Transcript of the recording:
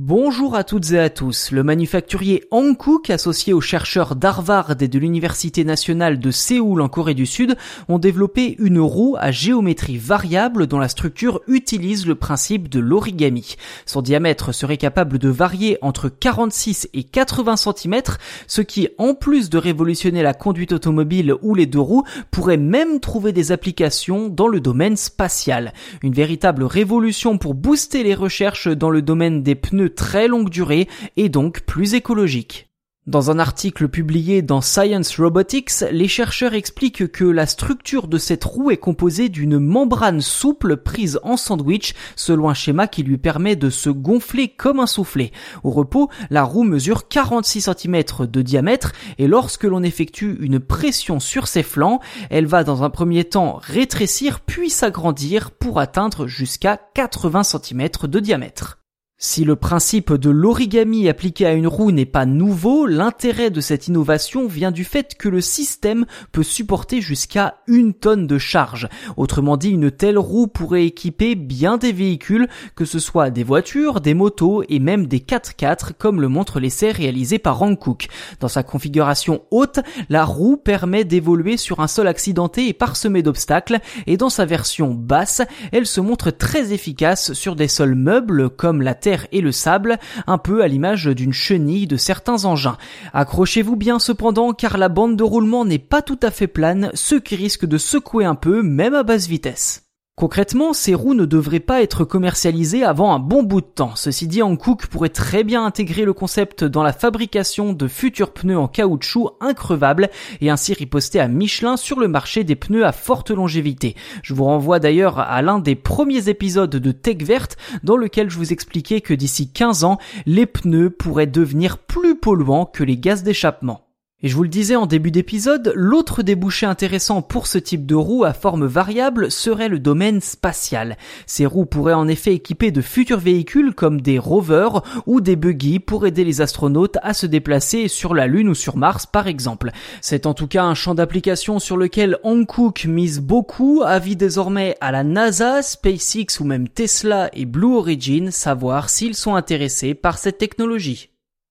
Bonjour à toutes et à tous. Le manufacturier Hankook, associé aux chercheurs d'Harvard et de l'Université nationale de Séoul en Corée du Sud, ont développé une roue à géométrie variable dont la structure utilise le principe de l'origami. Son diamètre serait capable de varier entre 46 et 80 cm, ce qui, en plus de révolutionner la conduite automobile ou les deux roues, pourrait même trouver des applications dans le domaine spatial. Une véritable révolution pour booster les recherches dans le domaine des pneus très longue durée et donc plus écologique. Dans un article publié dans Science Robotics, les chercheurs expliquent que la structure de cette roue est composée d'une membrane souple prise en sandwich selon un schéma qui lui permet de se gonfler comme un soufflet. Au repos, la roue mesure 46 cm de diamètre et lorsque l'on effectue une pression sur ses flancs, elle va dans un premier temps rétrécir puis s'agrandir pour atteindre jusqu'à 80 cm de diamètre. Si le principe de l'origami appliqué à une roue n'est pas nouveau, l'intérêt de cette innovation vient du fait que le système peut supporter jusqu'à une tonne de charge. Autrement dit, une telle roue pourrait équiper bien des véhicules, que ce soit des voitures, des motos et même des 4x4 comme le montre l'essai réalisé par Hankook. Dans sa configuration haute, la roue permet d'évoluer sur un sol accidenté et parsemé d'obstacles et dans sa version basse, elle se montre très efficace sur des sols meubles comme la et le sable, un peu à l'image d'une chenille de certains engins. Accrochez-vous bien cependant car la bande de roulement n'est pas tout à fait plane, ce qui risque de secouer un peu même à basse vitesse. Concrètement, ces roues ne devraient pas être commercialisées avant un bon bout de temps. Ceci dit, Hankook pourrait très bien intégrer le concept dans la fabrication de futurs pneus en caoutchouc increvables et ainsi riposter à Michelin sur le marché des pneus à forte longévité. Je vous renvoie d'ailleurs à l'un des premiers épisodes de Tech Verte dans lequel je vous expliquais que d'ici 15 ans, les pneus pourraient devenir plus polluants que les gaz d'échappement. Et je vous le disais en début d'épisode, l'autre débouché intéressant pour ce type de roue à forme variable serait le domaine spatial. Ces roues pourraient en effet équiper de futurs véhicules comme des rovers ou des buggy pour aider les astronautes à se déplacer sur la Lune ou sur Mars par exemple. C'est en tout cas un champ d'application sur lequel Hankook mise beaucoup, avis désormais à la NASA, SpaceX ou même Tesla et Blue Origin savoir s'ils sont intéressés par cette technologie.